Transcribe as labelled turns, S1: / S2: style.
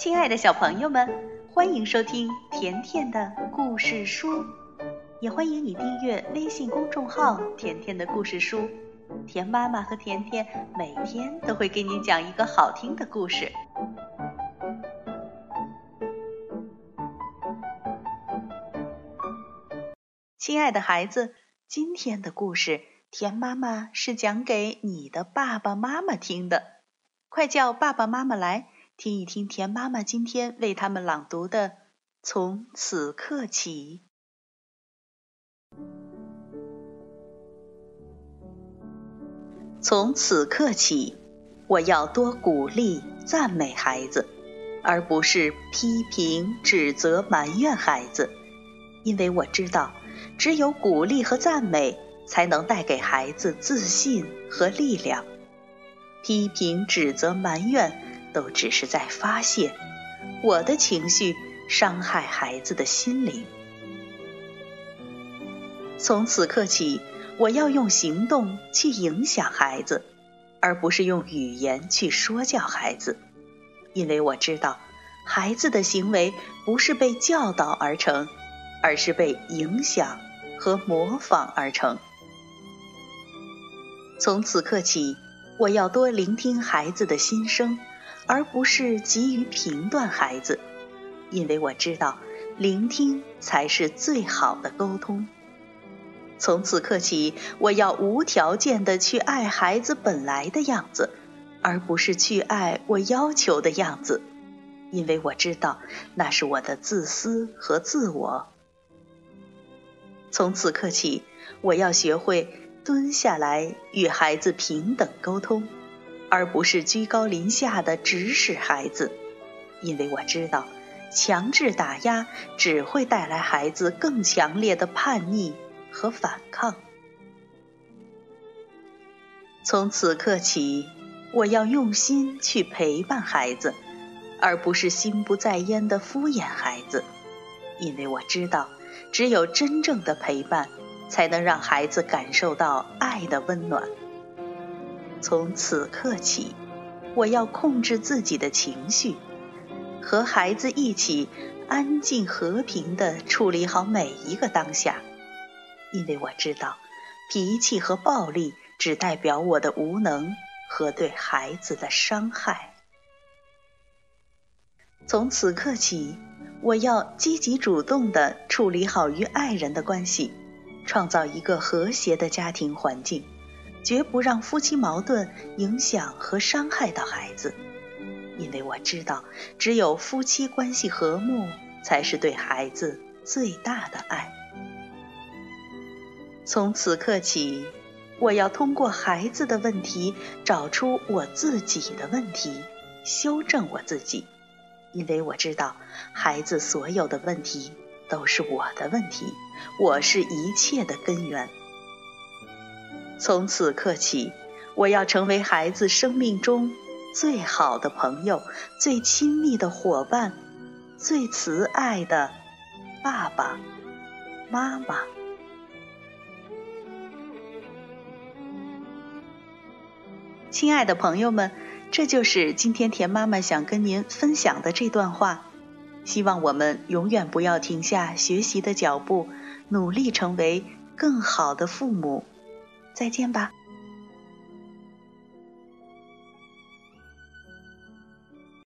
S1: 亲爱的小朋友们，欢迎收听甜甜的故事书，也欢迎你订阅微信公众号“甜甜的故事书”。甜妈妈和甜甜每天都会给你讲一个好听的故事。亲爱的孩子，今天的故事，甜妈妈是讲给你的爸爸妈妈听的，快叫爸爸妈妈来。听一听，田妈妈今天为他们朗读的《从此刻起》。从此刻起，我要多鼓励、赞美孩子，而不是批评、指责、埋怨孩子，因为我知道，只有鼓励和赞美，才能带给孩子自信和力量。批评、指责、埋怨。都只是在发泄我的情绪，伤害孩子的心灵。从此刻起，我要用行动去影响孩子，而不是用语言去说教孩子，因为我知道，孩子的行为不是被教导而成，而是被影响和模仿而成。从此刻起，我要多聆听孩子的心声。而不是急于评断孩子，因为我知道，聆听才是最好的沟通。从此刻起，我要无条件的去爱孩子本来的样子，而不是去爱我要求的样子，因为我知道那是我的自私和自我。从此刻起，我要学会蹲下来与孩子平等沟通。而不是居高临下的指使孩子，因为我知道，强制打压只会带来孩子更强烈的叛逆和反抗。从此刻起，我要用心去陪伴孩子，而不是心不在焉的敷衍孩子，因为我知道，只有真正的陪伴，才能让孩子感受到爱的温暖。从此刻起，我要控制自己的情绪，和孩子一起安静和平地处理好每一个当下，因为我知道，脾气和暴力只代表我的无能和对孩子的伤害。从此刻起，我要积极主动地处理好与爱人的关系，创造一个和谐的家庭环境。绝不让夫妻矛盾影响和伤害到孩子，因为我知道，只有夫妻关系和睦，才是对孩子最大的爱。从此刻起，我要通过孩子的问题，找出我自己的问题，修正我自己，因为我知道，孩子所有的问题都是我的问题，我是一切的根源。从此刻起，我要成为孩子生命中最好的朋友、最亲密的伙伴、最慈爱的爸爸妈妈。亲爱的朋友们，这就是今天田妈妈想跟您分享的这段话。希望我们永远不要停下学习的脚步，努力成为更好的父母。再见吧。